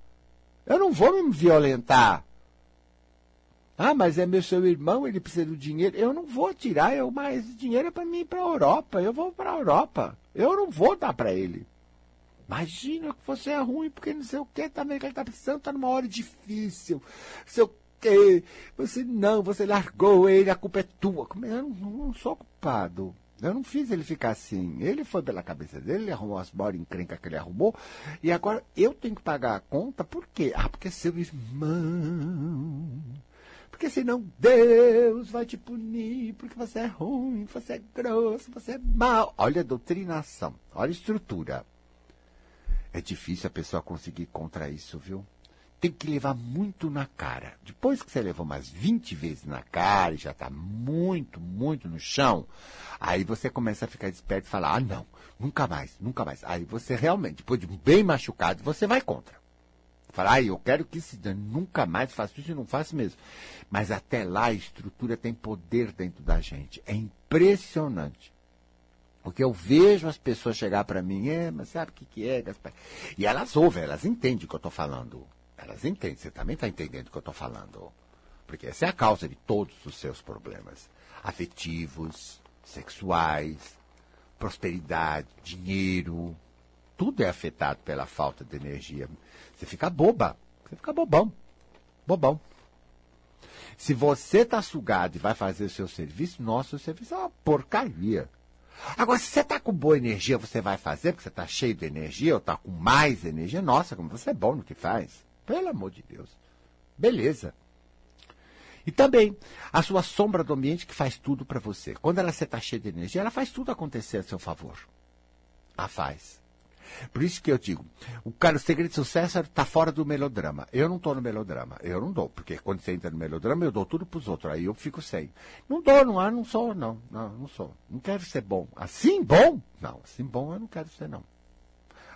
Eu não vou me violentar. Ah, mas é meu seu irmão, ele precisa do dinheiro. Eu não vou tirar, eu, mas dinheiro é para mim ir para a Europa. Eu vou para a Europa. Eu não vou dar para ele. Imagina que você é ruim, porque não sei o que também, que ele está precisando, está numa hora difícil. Não sei o que. Você não, você largou ele, a culpa é tua. Eu não, não sou culpado. Eu não fiz ele ficar assim. Ele foi pela cabeça dele, ele arrumou as bolas encrenca que ele arrumou. E agora eu tenho que pagar a conta, por quê? Ah, porque é seu irmão. Porque senão Deus vai te punir, porque você é ruim, você é grosso, você é mau. Olha a doutrinação, olha a estrutura. É difícil a pessoa conseguir contra isso, viu? Tem que levar muito na cara. Depois que você levou umas 20 vezes na cara e já está muito, muito no chão, aí você começa a ficar esperto e falar, ah, não, nunca mais, nunca mais. Aí você realmente, depois de bem machucado, você vai contra. Fala, ah, eu quero que se nunca mais faço isso e não faço mesmo. Mas até lá a estrutura tem poder dentro da gente. É impressionante. Porque eu vejo as pessoas chegar para mim, é, mas sabe o que, que é, Gaspar? E elas ouvem, elas entendem o que eu estou falando. Elas entendem, você também está entendendo o que eu estou falando. Porque essa é a causa de todos os seus problemas. Afetivos, sexuais, prosperidade, dinheiro. Tudo é afetado pela falta de energia. Você fica boba, você fica bobão. Bobão. Se você está sugado e vai fazer o seu serviço, nosso serviço é uma porcaria. Agora, se você está com boa energia, você vai fazer, porque você está cheio de energia, ou está com mais energia, nossa, como você é bom no que faz. Pelo amor de Deus. Beleza. E também, a sua sombra do ambiente que faz tudo para você. Quando ela está cheia de energia, ela faz tudo acontecer a seu favor. A faz. Por isso que eu digo, o cara, o segredo de sucesso está fora do melodrama. Eu não estou no melodrama, eu não dou, porque quando você entra no melodrama, eu dou tudo para os outros, aí eu fico sem. Não dou, não, ah, não sou, não, não, não sou. Não quero ser bom. Assim bom? Não, assim bom eu não quero ser, não.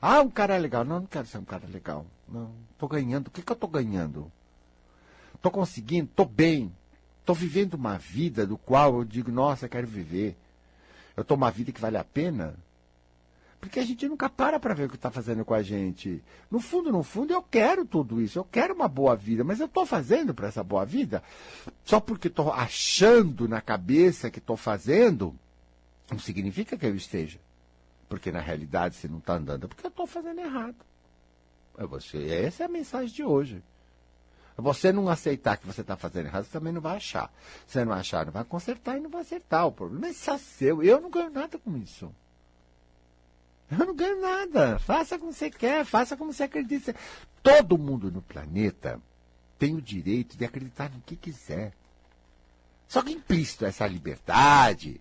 Ah, um cara é legal. Não, não quero ser um cara legal. Não, estou ganhando. O que, que eu estou ganhando? Estou conseguindo, estou bem. Estou vivendo uma vida do qual eu digo, nossa, quero viver. Eu estou uma vida que vale a pena. Porque a gente nunca para para ver o que está fazendo com a gente. No fundo, no fundo, eu quero tudo isso. Eu quero uma boa vida, mas eu estou fazendo para essa boa vida só porque estou achando na cabeça que estou fazendo, não significa que eu esteja. Porque na realidade, se não está andando, é porque eu estou fazendo errado. É você, essa é a mensagem de hoje. Você não aceitar que você está fazendo errado, você também não vai achar. Você não achar, não vai consertar e não vai acertar. O problema é só seu. Eu não ganho nada com isso. Eu não ganho nada. Faça como você quer, faça como você acredita. Todo mundo no planeta tem o direito de acreditar no que quiser. Só que implícito essa liberdade,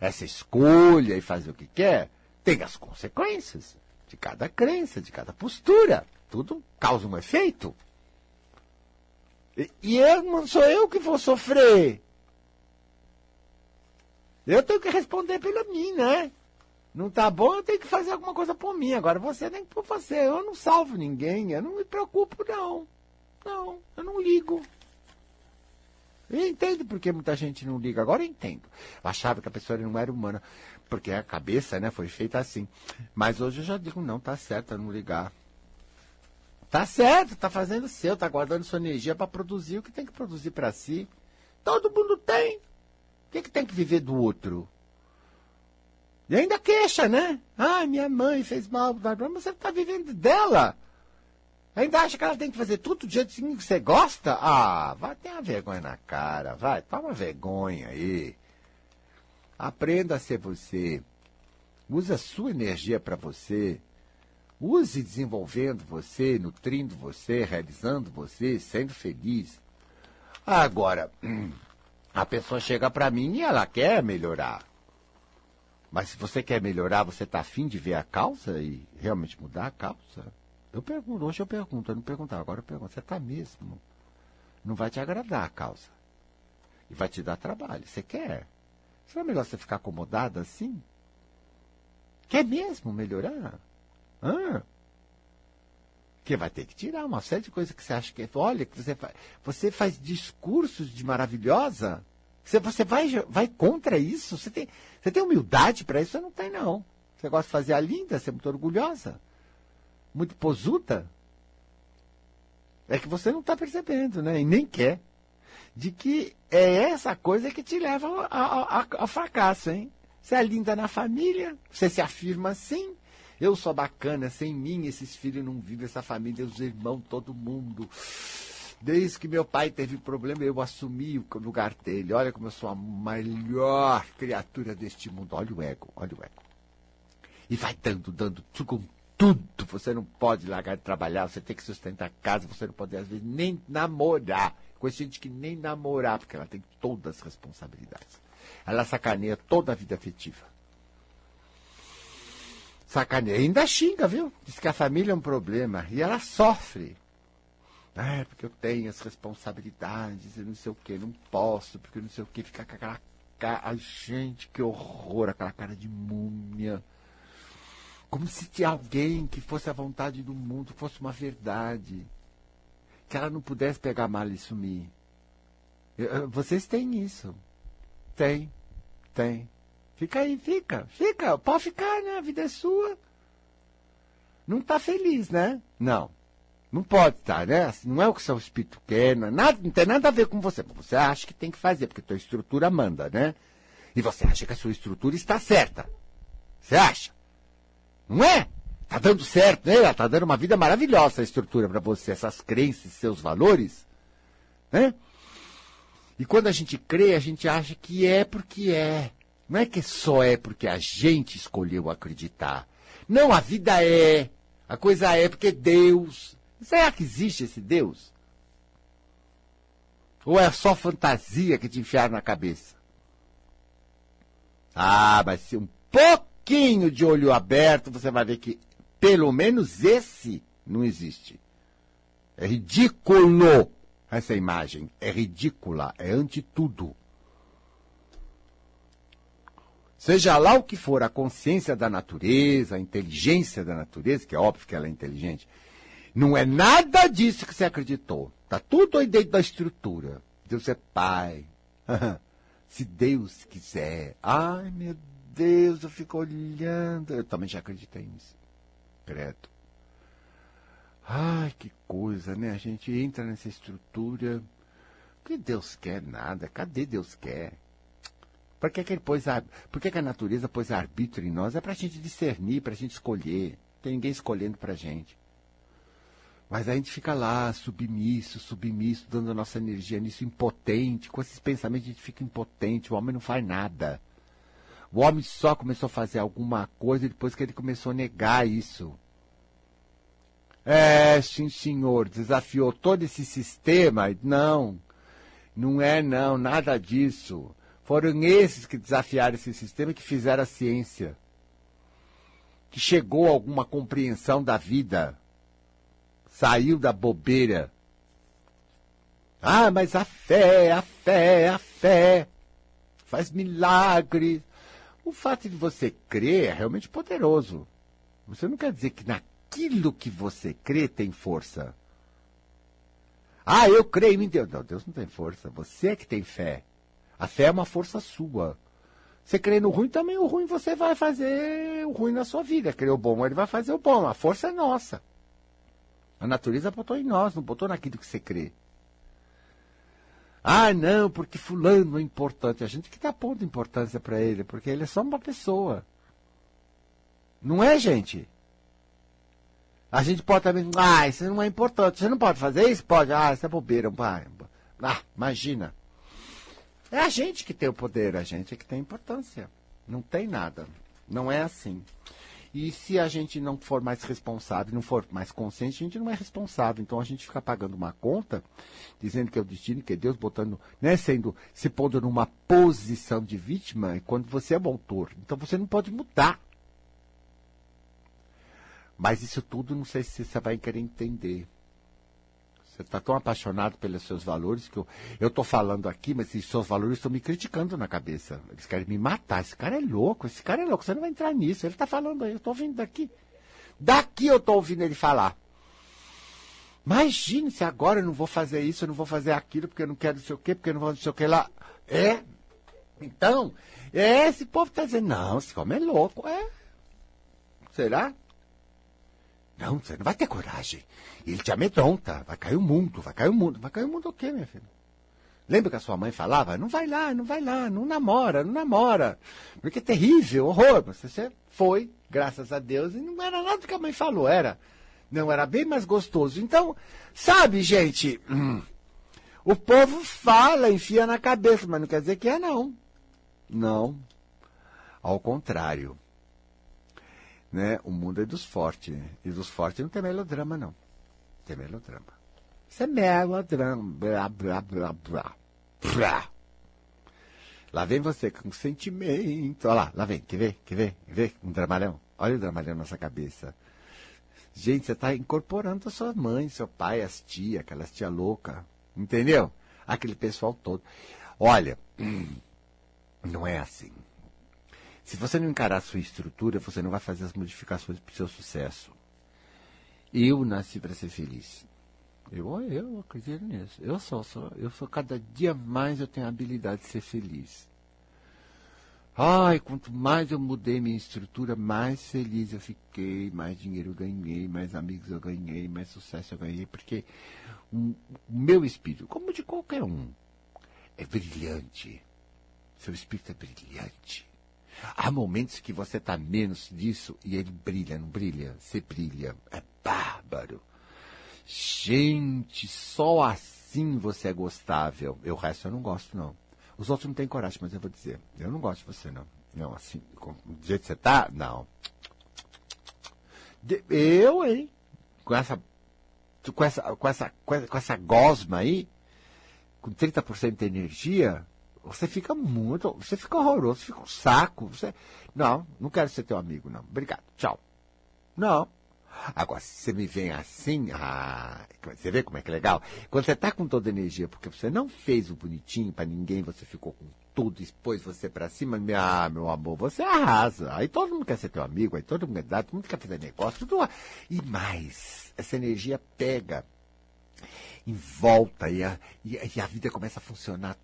essa escolha e fazer o que quer, tem as consequências de cada crença, de cada postura. Tudo causa um efeito. E, e eu não sou eu que vou sofrer. Eu tenho que responder pela mim, né? Não tá bom, eu tenho que fazer alguma coisa por mim. Agora você tem que por você. Eu não salvo ninguém, eu não me preocupo, não. Não, eu não ligo. Eu entendo porque muita gente não liga. Agora eu entendo. Eu achava que a pessoa não era humana, porque a cabeça né, foi feita assim. Mas hoje eu já digo, não, tá certo eu não ligar. Tá certo, tá fazendo o seu, tá guardando sua energia para produzir o que tem que produzir para si. Todo mundo tem. O que, que tem que viver do outro? E ainda queixa, né? Ah, minha mãe fez mal, mas você está vivendo dela. Ainda acha que ela tem que fazer tudo do jeito que você gosta? Ah, vai ter uma vergonha na cara, vai, toma vergonha aí. Aprenda a ser você. Use a sua energia para você. Use desenvolvendo você, nutrindo você, realizando você, sendo feliz. Agora, <clears throat> a pessoa chega para mim e ela quer melhorar. Mas se você quer melhorar, você está afim de ver a causa e realmente mudar a causa? Eu pergunto, hoje eu pergunto, eu não perguntava, agora eu pergunto, você está mesmo? Não vai te agradar a causa. E vai te dar trabalho. Você quer? Será melhor você ficar acomodado assim? Quer mesmo melhorar? Hã? Que vai ter que tirar uma série de coisas que você acha que. É, olha, que você faz, você faz discursos de maravilhosa. Você, você vai, vai contra isso? Você tem, você tem humildade para isso? Você não tem, não. Você gosta de fazer a linda, ser muito orgulhosa muito posuda, é que você não está percebendo, né? E nem quer. De que é essa coisa que te leva ao fracasso, hein? Você é linda na família, você se afirma assim. Eu sou bacana, sem mim esses filhos não vivem, essa família, os irmãos, todo mundo. Desde que meu pai teve problema, eu assumi o lugar dele. Olha como eu sou a melhor criatura deste mundo. Olha o ego, olha o ego. E vai dando, dando, com tudo. Você não pode largar de trabalhar, você tem que sustentar a casa, você não pode, às vezes, nem namorar. Conheço gente que nem namorar, porque ela tem todas as responsabilidades. Ela sacaneia toda a vida afetiva. Sacaneia. Ainda xinga, viu? Diz que a família é um problema. E ela sofre. É, porque eu tenho as responsabilidades e não sei o que, não posso, porque não sei o que, ficar com aquela cara. Ai, gente, que horror, aquela cara de múmia. Como se alguém que fosse a vontade do mundo fosse uma verdade. Que ela não pudesse pegar a mala e sumir. Vocês têm isso. Tem. Tem. Fica aí, fica. Fica. Pode ficar, né? A vida é sua. Não está feliz, né? Não. Não pode estar, tá, né? Não é o que seu espírito quer, não, é nada, não tem nada a ver com você. Você acha que tem que fazer, porque tua estrutura manda, né? E você acha que a sua estrutura está certa. Você acha? Não é? Tá dando certo, né? Tá dando uma vida maravilhosa a estrutura para você, essas crenças, seus valores, né? E quando a gente crê, a gente acha que é porque é. Não é que só é porque a gente escolheu acreditar. Não, a vida é. A coisa é porque Deus. Será que existe esse Deus? Ou é só fantasia que te enfiaram na cabeça? Ah, mas se um pouquinho de olho aberto, você vai ver que pelo menos esse não existe. É ridículo essa imagem. É ridícula, é ante tudo. Seja lá o que for a consciência da natureza, a inteligência da natureza, que é óbvio que ela é inteligente, não é nada disso que você acreditou. Está tudo aí dentro da estrutura. Deus é pai. <laughs> Se Deus quiser. Ai, meu Deus, eu fico olhando. Eu também já acreditei nisso. Credo. Ai, que coisa, né? A gente entra nessa estrutura. Que Deus quer? Nada. Cadê Deus quer? Por que, que ele pôs a, por que, que a natureza pôs arbítrio em nós? É para a gente discernir, para a gente escolher. Não tem ninguém escolhendo para a gente. Mas a gente fica lá, submisso, submisso, dando a nossa energia nisso, impotente. Com esses pensamentos a gente fica impotente, o homem não faz nada. O homem só começou a fazer alguma coisa depois que ele começou a negar isso. É, sim, senhor, desafiou todo esse sistema. Não, não é não, nada disso. Foram esses que desafiaram esse sistema que fizeram a ciência. Que chegou a alguma compreensão da vida. Saiu da bobeira. Ah, mas a fé, a fé, a fé faz milagres. O fato de você crer é realmente poderoso. Você não quer dizer que naquilo que você crê tem força. Ah, eu creio em Deus. Não, Deus não tem força. Você é que tem fé. A fé é uma força sua. Você crê no ruim, também o ruim você vai fazer o ruim na sua vida. Crê o bom, ele vai fazer o bom. A força é nossa. A natureza botou em nós, não botou naquilo que você crê. Ah, não, porque fulano é importante. A gente que dá ponto de importância para ele, porque ele é só uma pessoa. Não é, gente? A gente pode também. Ah, isso não é importante. Você não pode fazer isso? Pode. Ah, isso é bobeira. Ah, imagina. É a gente que tem o poder, a gente é que tem importância. Não tem nada. Não é assim. E se a gente não for mais responsável, não for mais consciente, a gente não é responsável. Então a gente fica pagando uma conta, dizendo que é o destino, que é Deus botando, né, sendo, se pondo numa posição de vítima, quando você é o autor. Então você não pode mudar. Mas isso tudo não sei se você vai querer entender. Você está tão apaixonado pelos seus valores que eu estou falando aqui, mas esses seus valores estão me criticando na cabeça. Eles querem me matar. Esse cara é louco, esse cara é louco. Você não vai entrar nisso. Ele está falando aí, eu estou ouvindo daqui. Daqui eu estou ouvindo ele falar. Imagine se agora eu não vou fazer isso, eu não vou fazer aquilo, porque eu não quero não sei o quê, porque eu não vou não sei o quê lá. É? Então, é, esse povo está dizendo, não, esse homem é louco. É. Será? Não, você não vai ter coragem. Ele te amedronta. Vai cair o mundo, vai cair o mundo. Vai cair o mundo o quê, minha filha? Lembra que a sua mãe falava? Não vai lá, não vai lá, não namora, não namora. Porque é terrível, horror. Você foi, graças a Deus, e não era nada que a mãe falou, era. Não, era bem mais gostoso. Então, sabe, gente, hum, o povo fala, enfia na cabeça, mas não quer dizer que é não. Não. Ao contrário. Né? O mundo é dos fortes. E dos fortes não tem melodrama, não. Tem melodrama. Isso é melodrama. Blá, blá, blá, blá. blá. Lá vem você com sentimento. Olha lá, lá vem. Quer ver? Quer ver? Quer ver? Um dramalhão. Olha o dramalhão na nossa cabeça. Gente, você está incorporando a sua mãe, seu pai, as tias, aquelas tia louca. Entendeu? Aquele pessoal todo. Olha, <clears throat> não é assim. Se você não encarar a sua estrutura, você não vai fazer as modificações para o seu sucesso. Eu nasci para ser feliz. Eu, eu acredito nisso. Eu sou, sou, eu sou cada dia mais eu tenho a habilidade de ser feliz. Ai, quanto mais eu mudei minha estrutura, mais feliz eu fiquei, mais dinheiro eu ganhei, mais amigos eu ganhei, mais sucesso eu ganhei, porque o meu espírito, como de qualquer um, é brilhante. Seu espírito é brilhante. Há momentos que você está menos disso e ele brilha, não brilha? Você brilha. É bárbaro. Gente, só assim você é gostável. Eu, o resto eu não gosto, não. Os outros não têm coragem, mas eu vou dizer. Eu não gosto de você, não. Não, assim, do jeito que você tá, não. De, eu, hein? Com com essa, com essa, com essa, com essa gosma aí, com 30% de energia, você fica muito. Você fica horroroso, fica um saco. Você, não, não quero ser teu amigo, não. Obrigado. Tchau. Não. Agora, se você me vem assim, ah, você vê como é que é legal? Quando você está com toda a energia, porque você não fez o bonitinho para ninguém, você ficou com tudo, expôs você para cima, ah, meu amor, você arrasa. Aí todo mundo quer ser teu amigo, aí todo mundo, todo mundo quer fazer negócio, tudo. E mais, essa energia pega em volta e a, e, e a vida começa a funcionar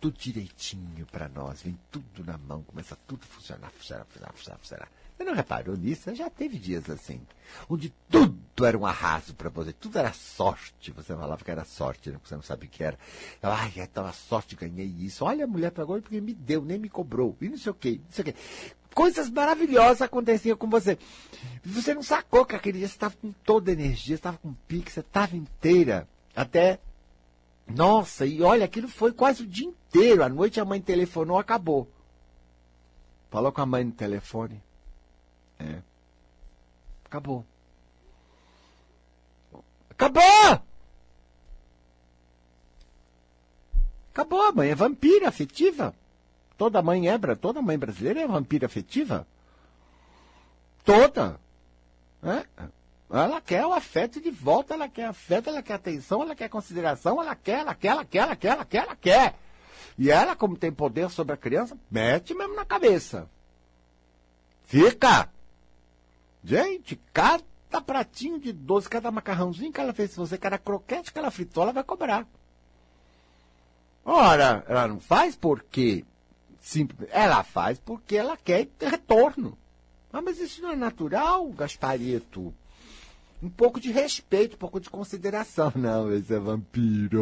tudo direitinho para nós, vem tudo na mão, começa tudo a funcionar, funcionar, funcionar, funcionar, funcionar. Você não reparou nisso? Já teve dias assim, onde tudo era um arraso para você, tudo era sorte. Você falava que era sorte, né? você não sabe o que era. Ai, então a sorte, ganhei isso. Olha, a mulher pagou porque me deu, nem me cobrou, e não sei o quê, não sei o quê. Coisas maravilhosas aconteciam com você. Você não sacou que aquele dia você estava com toda a energia, estava com pique, você estava inteira. Até nossa, e olha, aquilo foi quase o dia inteiro. À noite a mãe telefonou, acabou. Falou com a mãe no telefone. É. Acabou. Acabou! Acabou, a mãe é vampira afetiva. Toda mãe é, toda mãe brasileira é vampira afetiva. Toda. É. Ela quer o afeto de volta, ela quer afeto, ela quer atenção, ela quer consideração, ela quer, ela quer, ela quer, ela quer, ela quer, ela quer. E ela, como tem poder sobre a criança, mete mesmo na cabeça. Fica! Gente, cada pratinho de doce, cada macarrãozinho que ela fez, se você cada croquete que ela fritou, ela vai cobrar. Ora, ela não faz porque simples, ela faz porque ela quer retorno. Ah, mas isso não é natural, Gasparito? Um pouco de respeito, um pouco de consideração. <laughs> Não, esse é vampirona.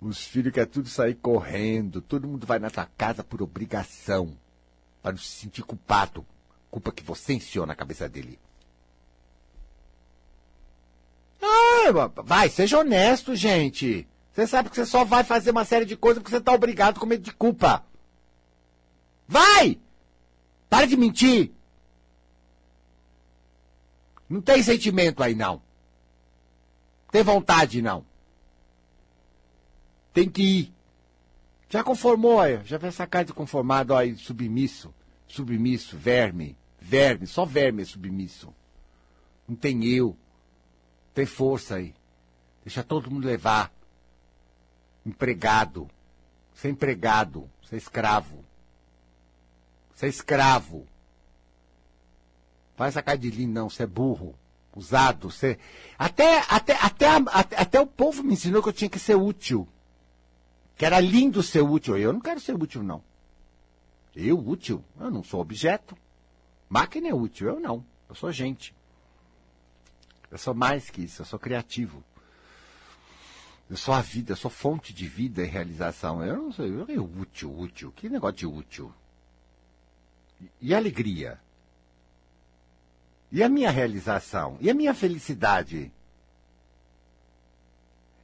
Os filhos querem tudo sair correndo. Todo mundo vai na tua casa por obrigação. Para não se sentir culpado. Culpa que você ensinou na cabeça dele. Ah, vai, seja honesto, gente. Você sabe que você só vai fazer uma série de coisas porque você está obrigado com medo de culpa. Vai! Para de mentir. Não tem sentimento aí, não. Tem vontade, não. Tem que ir. Já conformou, aí. já vê essa cara de conformado aí, submisso. Submisso, verme. Verme, só verme é submisso. Não tem eu. Tem força aí. Deixa todo mundo levar. Empregado. Ser empregado. Ser escravo. Ser escravo. Faz essa cara de lindo, não. Você é burro. Usado. Você... Até, até, até, até, até o povo me ensinou que eu tinha que ser útil. Que era lindo ser útil. Eu não quero ser útil, não. Eu, útil? Eu não sou objeto. Máquina é útil. Eu não. Eu sou gente. Eu sou mais que isso. Eu sou criativo. Eu sou a vida, eu sou fonte de vida e realização. Eu não sou eu, eu útil, útil. Que negócio de útil? E, e alegria? E a minha realização? E a minha felicidade?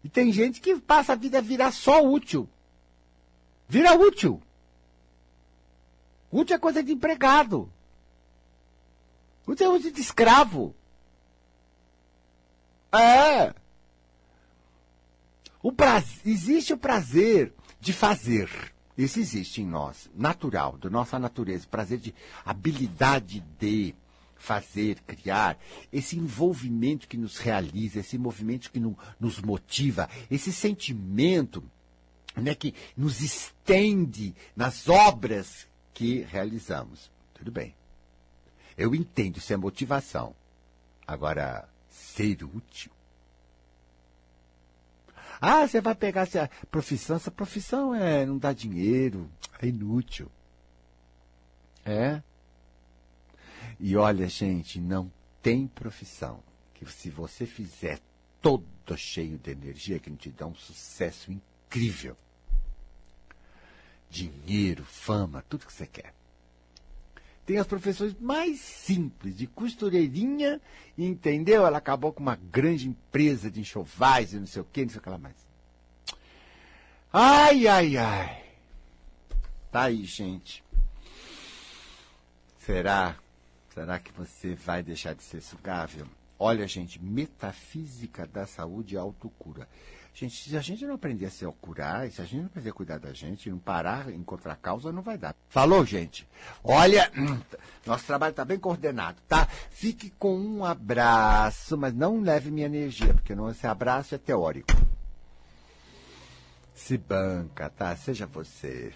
E tem gente que passa a vida a virar só útil. Vira útil. Útil é coisa de empregado. Útil é coisa de escravo. É. O prazer, existe o prazer de fazer. Esse existe em nós, natural, da nossa natureza. Prazer de habilidade de fazer, criar, esse envolvimento que nos realiza, esse movimento que no, nos motiva, esse sentimento né, que nos estende nas obras que realizamos. Tudo bem. Eu entendo, isso é motivação. Agora, ser útil. Ah, você vai pegar essa profissão, essa profissão é, não dá dinheiro, é inútil. É. E olha, gente, não tem profissão que se você fizer todo cheio de energia, que não te dá um sucesso incrível. Dinheiro, fama, tudo que você quer. Tem as profissões mais simples, de costureirinha, entendeu? Ela acabou com uma grande empresa de enxovais e não sei o que, não sei o que lá mais. Ai, ai, ai. Tá aí, gente. Será Será que você vai deixar de ser sugável? Olha, gente, metafísica da saúde e autocura. Gente, se a gente não aprender a se curar, se a gente não aprender a cuidar da gente, não parar, encontrar causa, não vai dar. Falou, gente? Olha, nosso trabalho está bem coordenado, tá? Fique com um abraço, mas não leve minha energia, porque não, esse abraço é teórico. Se banca, tá? Seja você.